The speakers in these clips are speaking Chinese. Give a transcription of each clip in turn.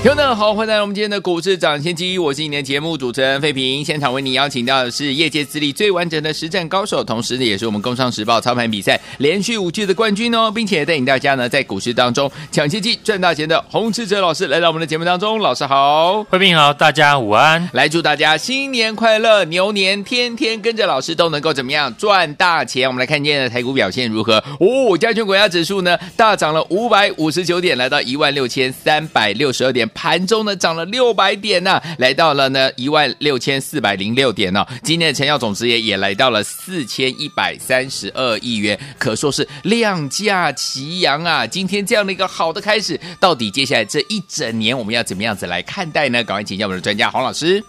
听众好，欢迎来到我们今天的股市涨先机，我是今天的节目主持人费平。现场为你邀请到的是业界资历最完整的实战高手，同时呢，也是我们工商时报操盘比赛连续五季的冠军哦，并且带领大家呢在股市当中抢先机赚大钱的洪志哲老师来到我们的节目当中。老师好，费平好，大家午安，来祝大家新年快乐，牛年天天跟着老师都能够怎么样赚大钱。我们来看今天的台股表现如何？哦，加权股价指数呢大涨了五百五十九点，来到一万六千三百六十二点。盘中呢涨了六百点呢、啊，来到了呢一万六千四百零六点呢、哦。今天的成交总值也也来到了四千一百三十二亿元，可说是量价齐扬啊！今天这样的一个好的开始，到底接下来这一整年我们要怎么样子来看待呢？赶快请教我们的专家黄老师。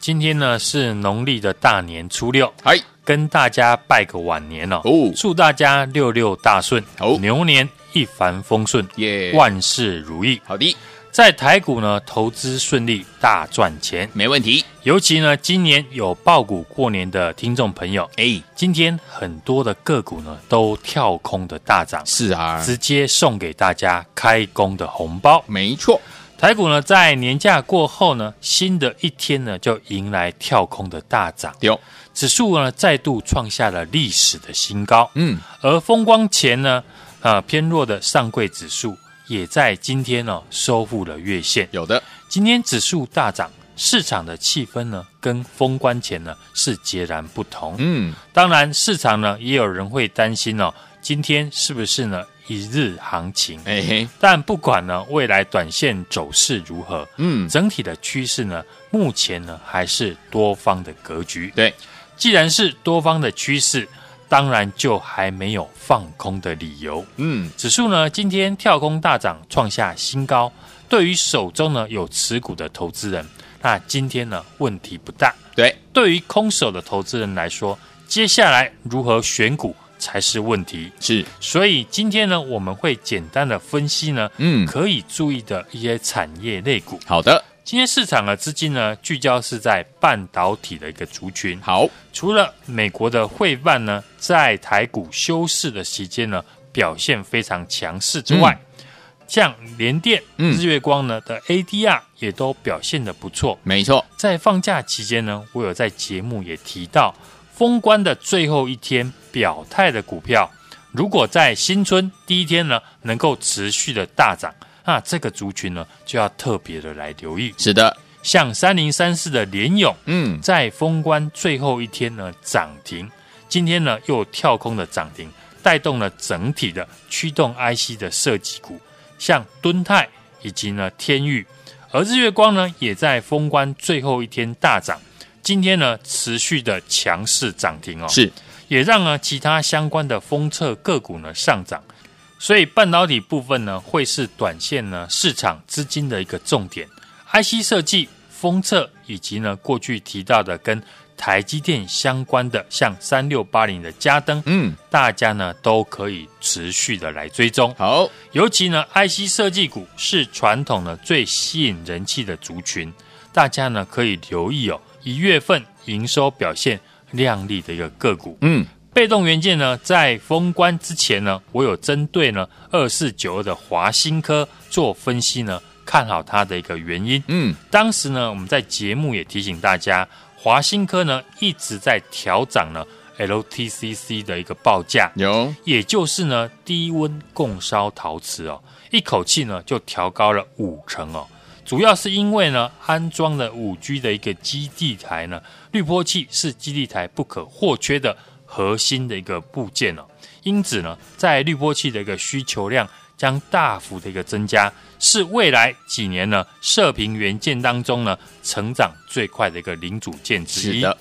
今天呢是农历的大年初六，嗨，跟大家拜个晚年哦，哦祝大家六六大顺，哦，牛年一帆风顺，耶，万事如意。好的。在台股呢，投资顺利，大赚钱，没问题。尤其呢，今年有爆股过年的听众朋友，哎，今天很多的个股呢都跳空的大涨，是啊，直接送给大家开工的红包。没错，台股呢在年假过后呢，新的一天呢就迎来跳空的大涨，有指数呢再度创下了历史的新高。嗯，而风光前呢，呃偏弱的上柜指数。也在今天呢收复了月线，有的。今天指数大涨，市场的气氛呢跟封关前呢是截然不同。嗯，当然市场呢也有人会担心哦，今天是不是呢一日行情？哎嘿。但不管呢未来短线走势如何，嗯，整体的趋势呢目前呢还是多方的格局。对，既然是多方的趋势。当然就还没有放空的理由。嗯，指数呢今天跳空大涨，创下新高。对于手中呢有持股的投资人，那今天呢问题不大。对，对于空手的投资人来说，接下来如何选股才是问题。是，所以今天呢我们会简单的分析呢，嗯，可以注意的一些产业类股。好的。今天市场的资金呢，聚焦是在半导体的一个族群。好，除了美国的汇办呢，在台股休市的期间呢，表现非常强势之外，嗯、像联电、日月光呢的 ADR 也都表现的不错。没错，在放假期间呢，我有在节目也提到，封关的最后一天表态的股票，如果在新春第一天呢，能够持续的大涨。那这个族群呢，就要特别的来留意。是的，像三零三四的联勇，嗯，在封关最后一天呢涨停，今天呢又跳空的涨停，带动了整体的驱动 IC 的设计股，像敦泰以及呢天域，而日月光呢也在封关最后一天大涨，今天呢持续的强势涨停哦，是，也让呢其他相关的封测个股呢上涨。所以半导体部分呢，会是短线呢市场资金的一个重点。IC 设计、封测以及呢过去提到的跟台积电相关的，像三六八零的嘉登，嗯，大家呢都可以持续的来追踪。好，尤其呢 IC 设计股是传统的最吸引人气的族群，大家呢可以留意哦，一月份营收表现亮丽的一个个股，嗯。被动元件呢，在封关之前呢，我有针对呢二四九二的华新科做分析呢，看好它的一个原因。嗯，当时呢，我们在节目也提醒大家，华新科呢一直在调涨呢 LTCC 的一个报价，有，也就是呢低温共烧陶瓷哦，一口气呢就调高了五成哦，主要是因为呢安装了五 G 的一个基地台呢，滤波器是基地台不可或缺的。核心的一个部件哦，因此呢，在滤波器的一个需求量将大幅的一个增加，是未来几年呢射频元件当中呢成长最快的一个零组件之一。是的，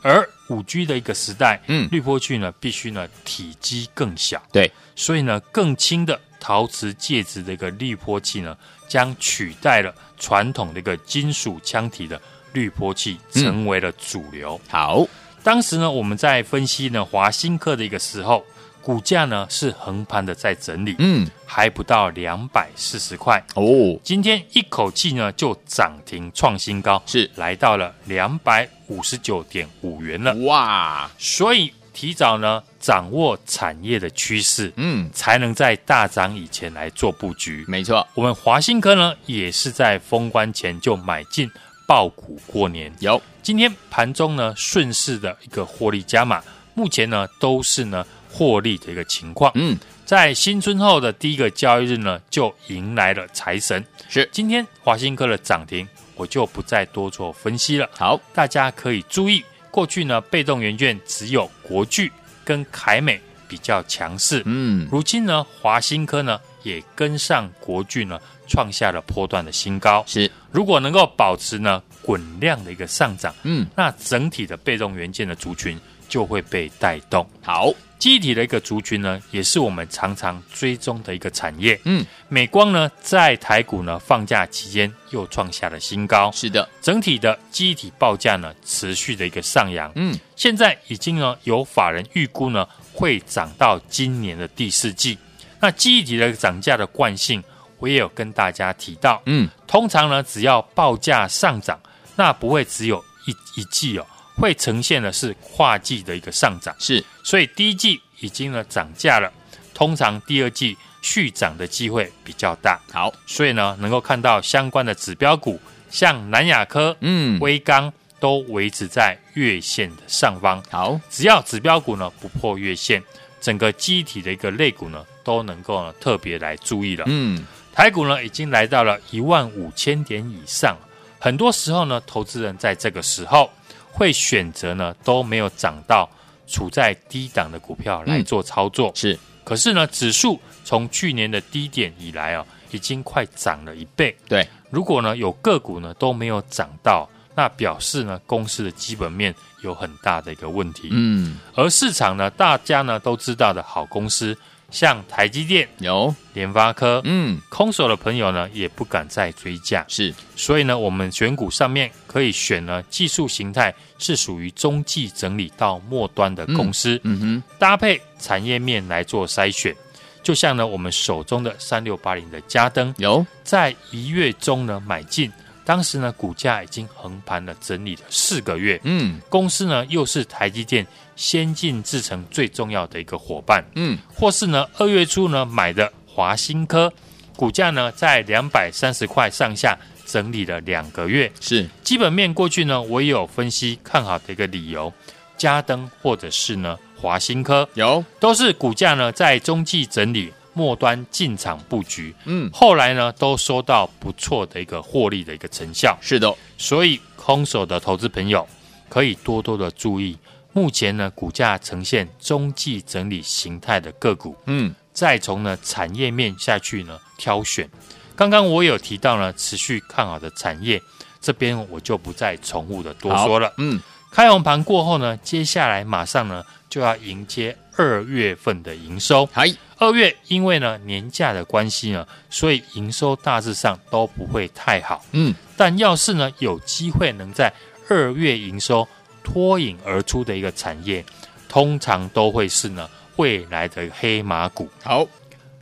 而五 G 的一个时代，嗯，滤波器呢必须呢体积更小，对，所以呢更轻的陶瓷介质的一个滤波器呢将取代了传统的一个金属腔体的滤波器，成为了主流。好。当时呢，我们在分析呢华新科的一个时候，股价呢是横盘的在整理，嗯，还不到两百四十块。哦，今天一口气呢就涨停创新高，是。来到了两百五十九点五元了，哇，所以提早呢掌握产业的趋势，嗯，才能在大涨以前来做布局。没错，我们华新科呢也是在封关前就买进抱股过年，有。今天盘中呢，顺势的一个获利加码，目前呢都是呢获利的一个情况。嗯，在新春后的第一个交易日呢，就迎来了财神。是今天华新科的涨停，我就不再多做分析了。好，大家可以注意，过去呢被动元件只有国巨跟凯美比较强势，嗯，如今呢华新科呢也跟上国巨呢，创下了波段的新高。是，如果能够保持呢滚量的一个上涨，嗯，那整体的被动元件的族群就会被带动。好，记忆体的一个族群呢，也是我们常常追踪的一个产业。嗯，美光呢在台股呢放假期间又创下了新高，是的，整体的记忆体报价呢持续的一个上扬。嗯，现在已经呢有法人预估呢会涨到今年的第四季。那记忆体的涨价的惯性。我也有跟大家提到，嗯，通常呢，只要报价上涨，那不会只有一一季哦，会呈现的是跨季的一个上涨。是，所以第一季已经呢涨价了，通常第二季续涨的机会比较大。好，所以呢，能够看到相关的指标股，像南亚科、嗯，威刚都维持在月线的上方。好，只要指标股呢不破月线，整个机体的一个类股呢都能够呢特别来注意了。嗯。台股呢，已经来到了一万五千点以上。很多时候呢，投资人在这个时候会选择呢，都没有涨到处在低档的股票来做操作。嗯、是，可是呢，指数从去年的低点以来啊，已经快涨了一倍。对，如果呢有个股呢都没有涨到，那表示呢公司的基本面有很大的一个问题。嗯，而市场呢，大家呢都知道的好公司。像台积电有。联发科，嗯，空手的朋友呢也不敢再追价，是，所以呢，我们选股上面可以选呢技术形态是属于中继整理到末端的公司，嗯，嗯哼，搭配产业面来做筛选，就像呢我们手中的三六八零的嘉登，有。在一月中呢买进。当时呢，股价已经横盘了整理了四个月。嗯，公司呢又是台积电先进制程最重要的一个伙伴。嗯，或是呢二月初呢买的华新科，股价呢在两百三十块上下整理了两个月。是基本面过去呢我也有分析看好的一个理由，嘉登或者是呢华新科有都是股价呢在中继整理。末端进场布局，嗯，后来呢都收到不错的一个获利的一个成效，是的，所以空手的投资朋友可以多多的注意，目前呢股价呈现中继整理形态的个股，嗯，再从呢产业面下去呢挑选。刚刚我有提到呢持续看好的产业，这边我就不再重复的多说了，嗯，开红盘过后呢，接下来马上呢就要迎接二月份的营收，嗨。二月因为呢年假的关系呢，所以营收大致上都不会太好。嗯，但要是呢有机会能在二月营收脱颖而出的一个产业，通常都会是呢未来的黑马股。好，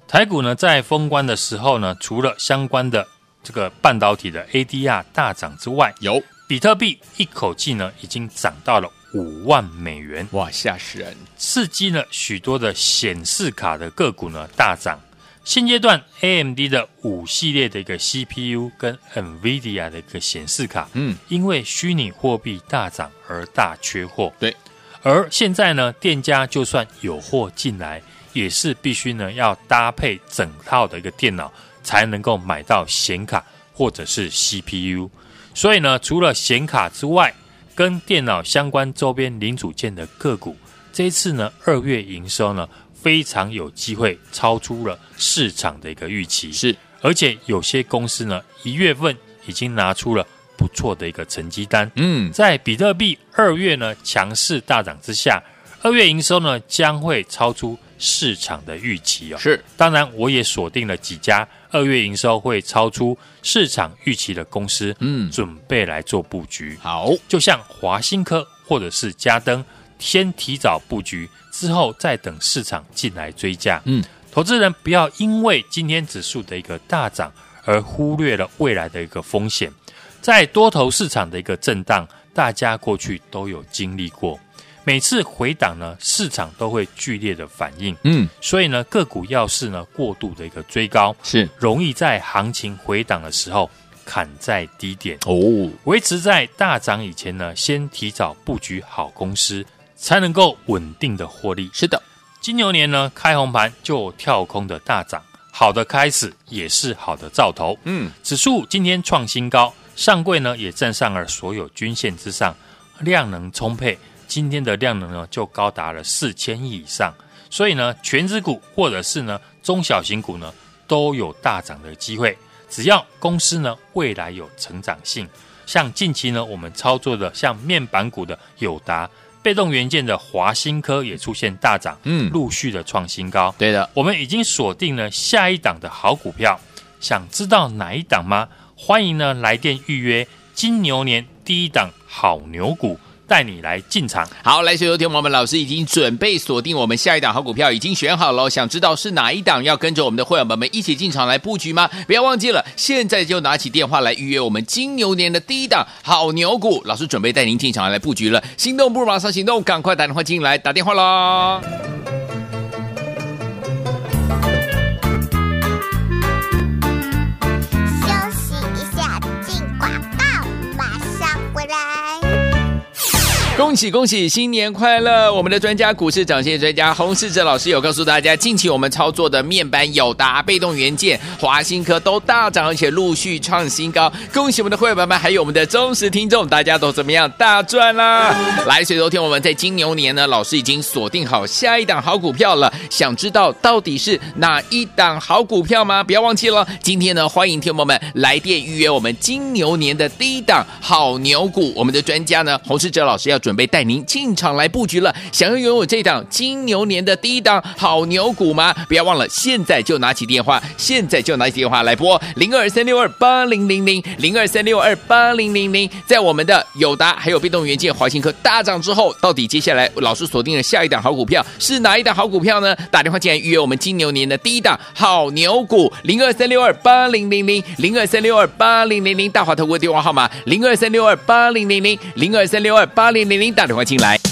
台股呢在封关的时候呢，除了相关的这个半导体的 ADR 大涨之外，有比特币一口气呢已经涨到了。五万美元，哇，吓死人！刺激了许多的显示卡的个股呢大涨。现阶段 AMD 的五系列的一个 CPU 跟 NVIDIA 的一个显示卡，嗯，因为虚拟货币大涨而大缺货。对，而现在呢，店家就算有货进来，也是必须呢要搭配整套的一个电脑才能够买到显卡或者是 CPU。所以呢，除了显卡之外，跟电脑相关周边零组件的个股，这一次呢，二月营收呢非常有机会超出了市场的一个预期。是，而且有些公司呢，一月份已经拿出了不错的一个成绩单。嗯，在比特币二月呢强势大涨之下，二月营收呢将会超出市场的预期哦。是，当然我也锁定了几家二月营收会超出市场预期的公司，嗯，准备来做布局。好，就像华新科、或者是嘉登，先提早布局，之后再等市场进来追价。嗯，投资人不要因为今天指数的一个大涨而忽略了未来的一个风险。在多头市场的一个震荡，大家过去都有经历过。每次回档呢，市场都会剧烈的反应。嗯，所以呢，个股要是呢过度的一个追高，是容易在行情回档的时候砍在低点。哦，维持在大涨以前呢，先提早布局好公司，才能够稳定的获利。是的，金牛年呢开红盘就跳空的大涨，好的开始也是好的兆头。嗯，指数今天创新高，上柜呢也站上了所有均线之上，量能充沛。今天的量能呢，就高达了四千亿以上，所以呢，权值股或者是呢中小型股呢，都有大涨的机会。只要公司呢未来有成长性，像近期呢我们操作的像面板股的友达、被动元件的华新科也出现大涨，嗯，陆续的创新高。对的，我们已经锁定了下一档的好股票，想知道哪一档吗？欢迎呢来电预约金牛年第一档好牛股。带你来进场，好，来，所有听我们老师已经准备锁定我们下一档好股票，已经选好了。想知道是哪一档，要跟着我们的会员们们一起进场来布局吗？不要忘记了，现在就拿起电话来预约我们金牛年的第一档好牛股。老师准备带您进场来布局了，心动不如马上行动，赶快打电话进来，打电话啦！恭喜恭喜，新年快乐！我们的专家股市涨线专家洪世哲老师有告诉大家，近期我们操作的面板、友达、被动元件、华新科都大涨，而且陆续创新高。恭喜我们的会员们，还有我们的忠实听众，大家都怎么样？大赚啦！来，所以昨天我们在金牛年呢，老师已经锁定好下一档好股票了。想知道到底是哪一档好股票吗？不要忘记了，今天呢，欢迎听友们来电预约我们金牛年的第一档好牛股。我们的专家呢，洪世哲老师要准。准备带您进场来布局了，想要拥有这档金牛年的第一档好牛股吗？不要忘了，现在就拿起电话，现在就拿起电话来拨零二三六二八零零零零二三六二八零零零。在我们的友达还有被动元件、华新科大涨之后，到底接下来老师锁定了下一档好股票是哪一档好股票呢？打电话进来预约我们金牛年的第一档好牛股零二三六二八零零零零二三六二八零零零大华投顾电话号码零二三六二八零零零零二三六二八零零。零打电话进来。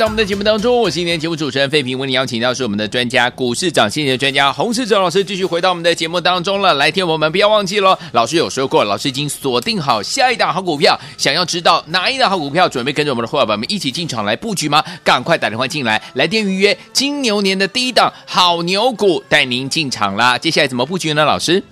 到我们的节目当中，我是今天节目主持人费平，为你邀请到是我们的专家股市涨跌的专家洪世哲老师，继续回到我们的节目当中了。来听我们不要忘记了，老师有说过，老师已经锁定好下一档好股票，想要知道哪一档好股票，准备跟着我们的伙伴们一起进场来布局吗？赶快打电话进来，来电预约金牛年的第一档好牛股，带您进场啦。接下来怎么布局呢？老师，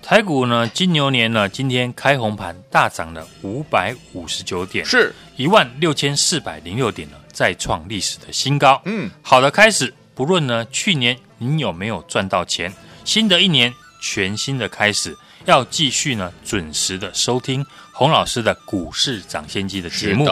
台股呢，金牛年呢，今天开红盘大涨了五百五十九点，是一万六千四百零六点呢。再创历史的新高，嗯，好的开始。不论呢，去年你有没有赚到钱，新的一年全新的开始，要继续呢准时的收听洪老师的股市涨先机的节目，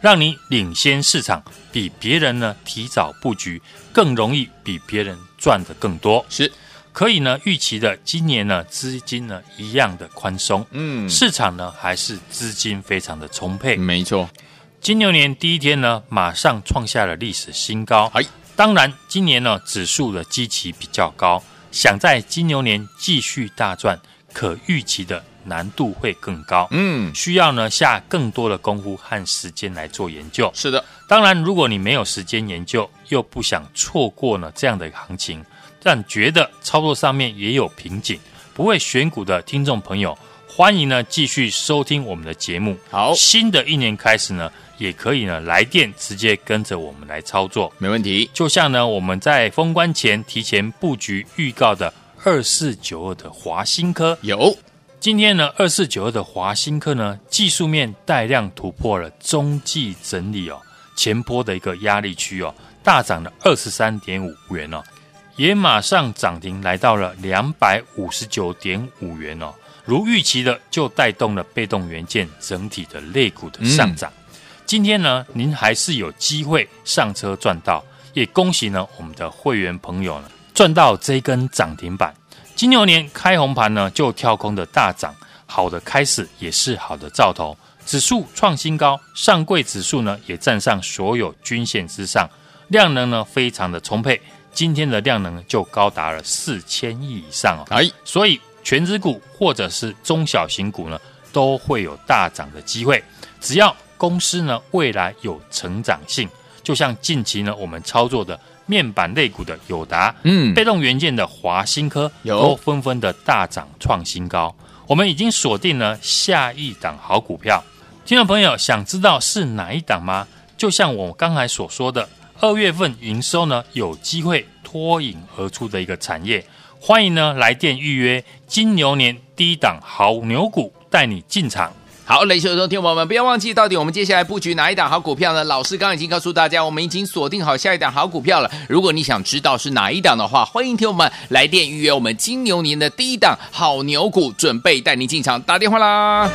让你领先市场，比别人呢提早布局，更容易比别人赚的更多。是。可以呢预期的今年呢资金呢一样的宽松，嗯，市场呢还是资金非常的充沛，没错。金牛年第一天呢，马上创下了历史新高。哎，当然，今年呢指数的基期比较高，想在金牛年继续大赚，可预期的难度会更高。嗯，需要呢下更多的功夫和时间来做研究。是的，当然，如果你没有时间研究，又不想错过呢这样的行情，但觉得操作上面也有瓶颈，不会选股的听众朋友，欢迎呢继续收听我们的节目。好，新的一年开始呢。也可以呢，来电直接跟着我们来操作，没问题。就像呢，我们在封关前提前布局预告的二四九二的华新科有。今天呢，二四九二的华新科呢，技术面带量突破了中继整理哦，前波的一个压力区哦，大涨了二十三点五元哦，也马上涨停来到了两百五十九点五元哦，如预期的就带动了被动元件整体的类股的上涨。嗯今天呢，您还是有机会上车赚到，也恭喜呢我们的会员朋友呢赚到这一根涨停板。金牛年开红盘呢就跳空的大涨，好的开始也是好的兆头。指数创新高，上柜指数呢也站上所有均线之上，量能呢非常的充沛。今天的量能就高达了四千亿以上哦。哎，所以权值股或者是中小型股呢都会有大涨的机会，只要。公司呢，未来有成长性，就像近期呢，我们操作的面板类股的友达，嗯，被动元件的华新科，都纷纷的大涨创新高。我们已经锁定了下一档好股票。听众朋友想知道是哪一档吗？就像我刚才所说的，二月份营收呢，有机会脱颖而出的一个产业，欢迎呢来电预约金牛年第一档好牛股，带你进场。好，雷秀的听众朋友们，不要忘记，到底我们接下来布局哪一档好股票呢？老师刚刚已经告诉大家，我们已经锁定好下一档好股票了。如果你想知道是哪一档的话，欢迎听我们来电预约我们金牛年的第一档好牛股，准备带您进场，打电话啦。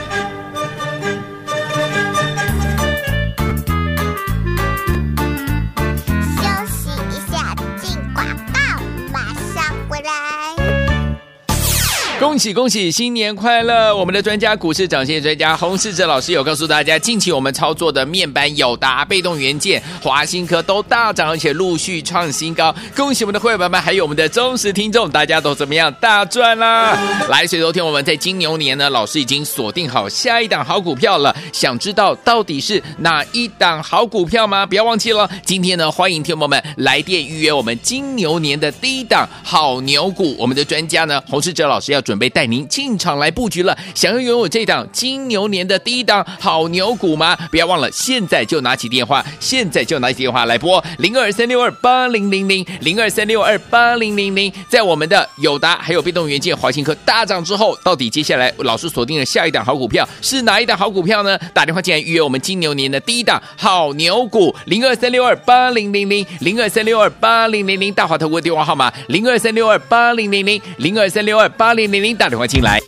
恭喜恭喜，新年快乐！我们的专家股市涨线专家洪世哲老师有告诉大家，近期我们操作的面板、友达、被动元件、华新科都大涨，而且陆续创新高。恭喜我们的会员们，还有我们的忠实听众，大家都怎么样？大赚啦！来，随昨天我们在金牛年呢，老师已经锁定好下一档好股票了。想知道到底是哪一档好股票吗？不要忘记了，今天呢，欢迎听友们来电预约我们金牛年的第一档好牛股。我们的专家呢，洪世哲老师要准。准备带您进场来布局了，想要拥有这档金牛年的第一档好牛股吗？不要忘了，现在就拿起电话，现在就拿起电话来拨零二三六二八零零零零二三六二八零零零。在我们的友达还有被动元件、华新科大涨之后，到底接下来老师锁定了下一档好股票是哪一档好股票呢？打电话进来预约我们金牛年的第一档好牛股零二三六二八零零零零二三六二八零零零大华投顾电话号码零二三六二八零零零零二三六二八零零。您打电话进来。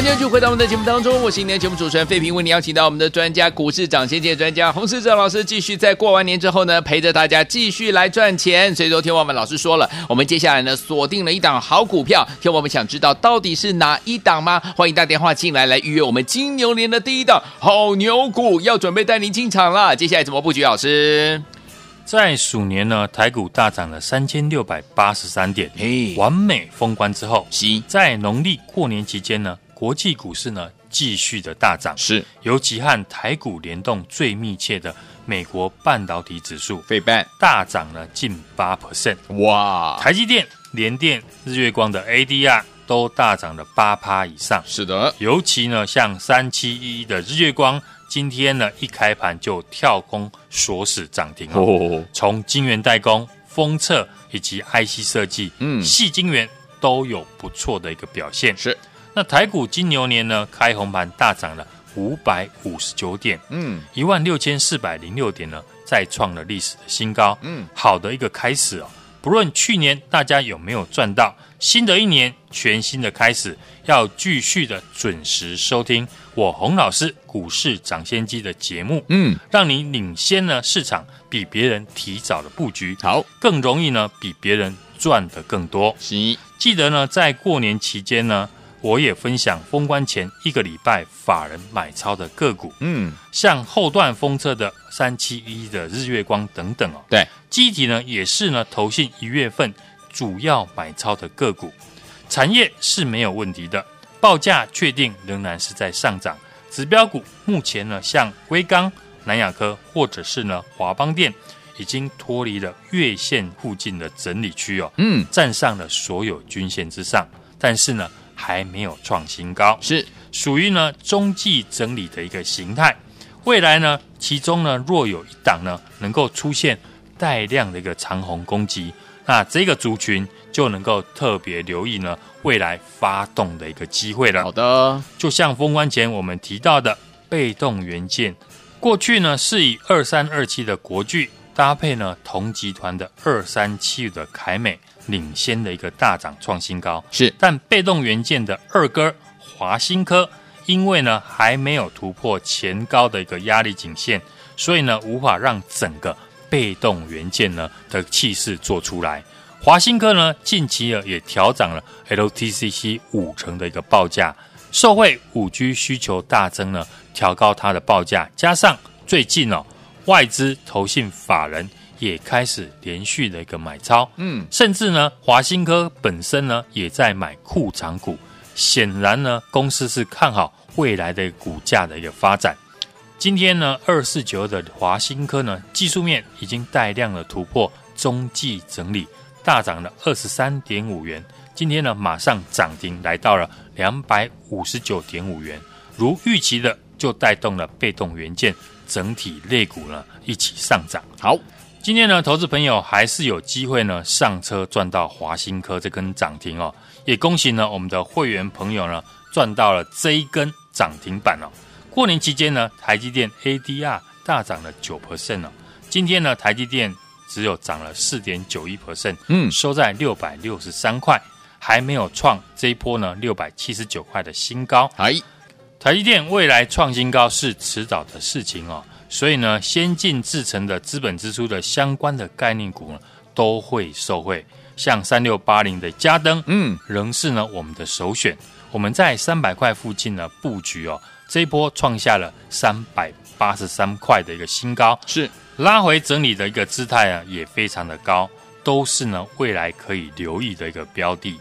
欢迎继续回到我们的节目当中，我是今天的节目主持人费平，为你邀请到我们的专家股市涨先界专家洪世哲老师，继续在过完年之后呢，陪着大家继续来赚钱。所以说，听我们老师说了，我们接下来呢锁定了一档好股票，听我们想知道到底是哪一档吗？欢迎打电话进来来预约我们金牛年的第一档好牛股，要准备带您进场了。接下来怎么布局？老师？在鼠年呢，台股大涨了三千六百八十三点，嘿，完美封关之后，是在农历过年期间呢，国际股市呢继续的大涨，是。尤其和台股联动最密切的美国半导体指数费半。大涨了近八。percent，哇，台积电、联电、日月光的 ADR 都大涨了八趴以上，是的，尤其呢像三七一一的日月光。今天呢，一开盘就跳空锁死涨停哦。从晶圆代工、封测以及 IC 设计，嗯，细晶圆都有不错的一个表现。是，那台股金牛年呢，开红盘大涨了五百五十九点，嗯，一万六千四百零六点呢，再创了历史的新高。嗯，好的一个开始哦。不论去年大家有没有赚到，新的一年全新的开始，要继续的准时收听我洪老师股市涨先机的节目，嗯，让你领先呢市场，比别人提早的布局，好，更容易呢比别人赚的更多。行，记得呢在过年期间呢，我也分享封关前一个礼拜法人买超的个股，嗯，像后段封测的三七一的日月光等等哦，对，记忆体呢也是呢投信一月份主要买超的个股，产业是没有问题的，报价确定仍然是在上涨，指标股目前呢像威刚、南亚科或者是呢华邦电，已经脱离了月线附近的整理区哦，嗯，站上了所有均线之上，但是呢。还没有创新高，是属于呢中继整理的一个形态。未来呢，其中呢若有一档呢能够出现带量的一个长虹攻击，那这个族群就能够特别留意呢未来发动的一个机会了。好的，就像封关前我们提到的被动元件，过去呢是以二三二七的国巨搭配呢同集团的二三七五的凯美。领先的一个大涨创新高是，但被动元件的二哥华新科，因为呢还没有突破前高的一个压力颈线，所以呢无法让整个被动元件呢的气势做出来。华新科呢近期呢也调涨了 LTCC 五成的一个报价，受惠五 G 需求大增呢，调高它的报价，加上最近哦外资投信法人。也开始连续的一个买超，嗯，甚至呢，华新科本身呢也在买库藏股，显然呢，公司是看好未来的股价的一个发展。今天呢，二四九二的华新科呢，技术面已经带量的突破中继整理，大涨了二十三点五元。今天呢，马上涨停来到了两百五十九点五元，如预期的，就带动了被动元件整体类股呢一起上涨。好。今天呢，投资朋友还是有机会呢上车赚到华新科这根涨停哦，也恭喜呢我们的会员朋友呢赚到了这一根涨停板哦。过年期间呢，台积电 ADR 大涨了九 percent 哦，今天呢台积电只有涨了四点九一 percent，嗯，收在六百六十三块，还没有创这一波呢六百七十九块的新高。哎，台积电未来创新高是迟早的事情哦。所以呢，先进制成的资本支出的相关的概念股呢，都会受惠。像三六八零的嘉登，嗯，仍是呢我们的首选。我们在三百块附近呢布局哦，这一波创下了三百八十三块的一个新高，是拉回整理的一个姿态啊，也非常的高，都是呢未来可以留意的一个标的。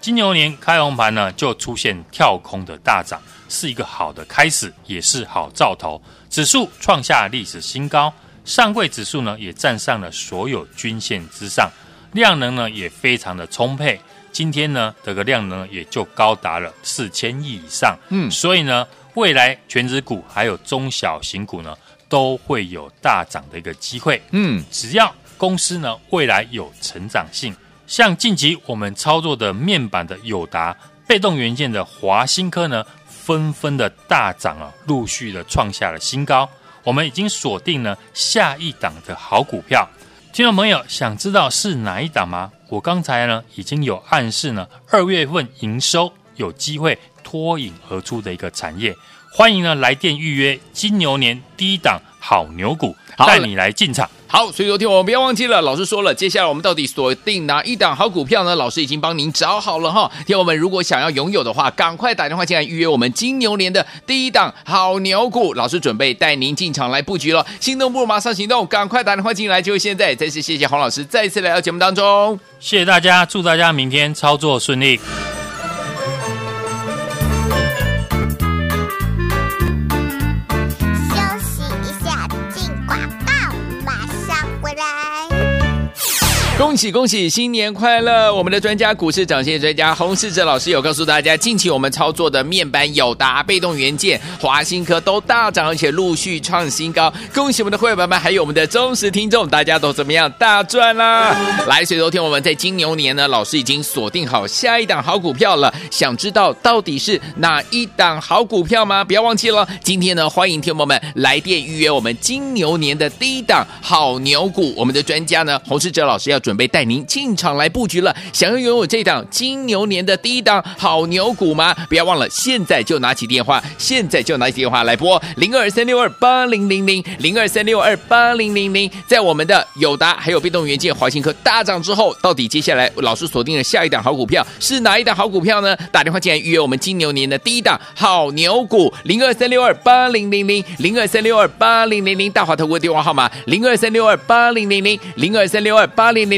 金牛年开红盘呢，就出现跳空的大涨，是一个好的开始，也是好兆头。指数创下历史新高，上柜指数呢也站上了所有均线之上，量能呢也非常的充沛。今天呢这个量能也就高达了四千亿以上，嗯，所以呢未来全指股还有中小型股呢都会有大涨的一个机会，嗯，只要公司呢未来有成长性。像近期我们操作的面板的友达、被动元件的华新科呢，纷纷的大涨啊，陆续的创下了新高。我们已经锁定了下一档的好股票。听众朋友想知道是哪一档吗？我刚才呢已经有暗示呢，二月份营收有机会脱颖而出的一个产业。欢迎呢来电预约金牛年第一档好牛股，带你来进场。好，所以昨天我们不要忘记了，老师说了，接下来我们到底锁定哪一档好股票呢？老师已经帮您找好了哈。听我们如果想要拥有的话，赶快打电话进来预约我们金牛年的第一档好牛股。老师准备带您进场来布局了，心动不如马上行动，赶快打电话进来，就现在！再次谢谢黄老师再次来到节目当中，谢谢大家，祝大家明天操作顺利。恭喜恭喜，新年快乐！我们的专家股市涨线专家洪世哲老师有告诉大家，近期我们操作的面板、友达、被动元件、华新科都大涨，而且陆续创新高。恭喜我们的会员们，还有我们的忠实听众，大家都怎么样？大赚啦！来，所以昨天我们在金牛年呢，老师已经锁定好下一档好股票了。想知道到底是哪一档好股票吗？不要忘记了，今天呢，欢迎听友们来电预约我们金牛年的第一档好牛股。我们的专家呢，洪世哲老师要。准备带您进场来布局了，想要拥有这档金牛年的第一档好牛股吗？不要忘了，现在就拿起电话，现在就拿起电话来拨零二三六二八零零零零二三六二八零零零。在我们的友达还有被动元件、华新科大涨之后，到底接下来老师锁定的下一档好股票是哪一档好股票呢？打电话进来预约我们金牛年的第一档好牛股零二三六二八零零零零二三六二八零零零大华投顾电话号码零二三六二八零零零零二三六二八零零。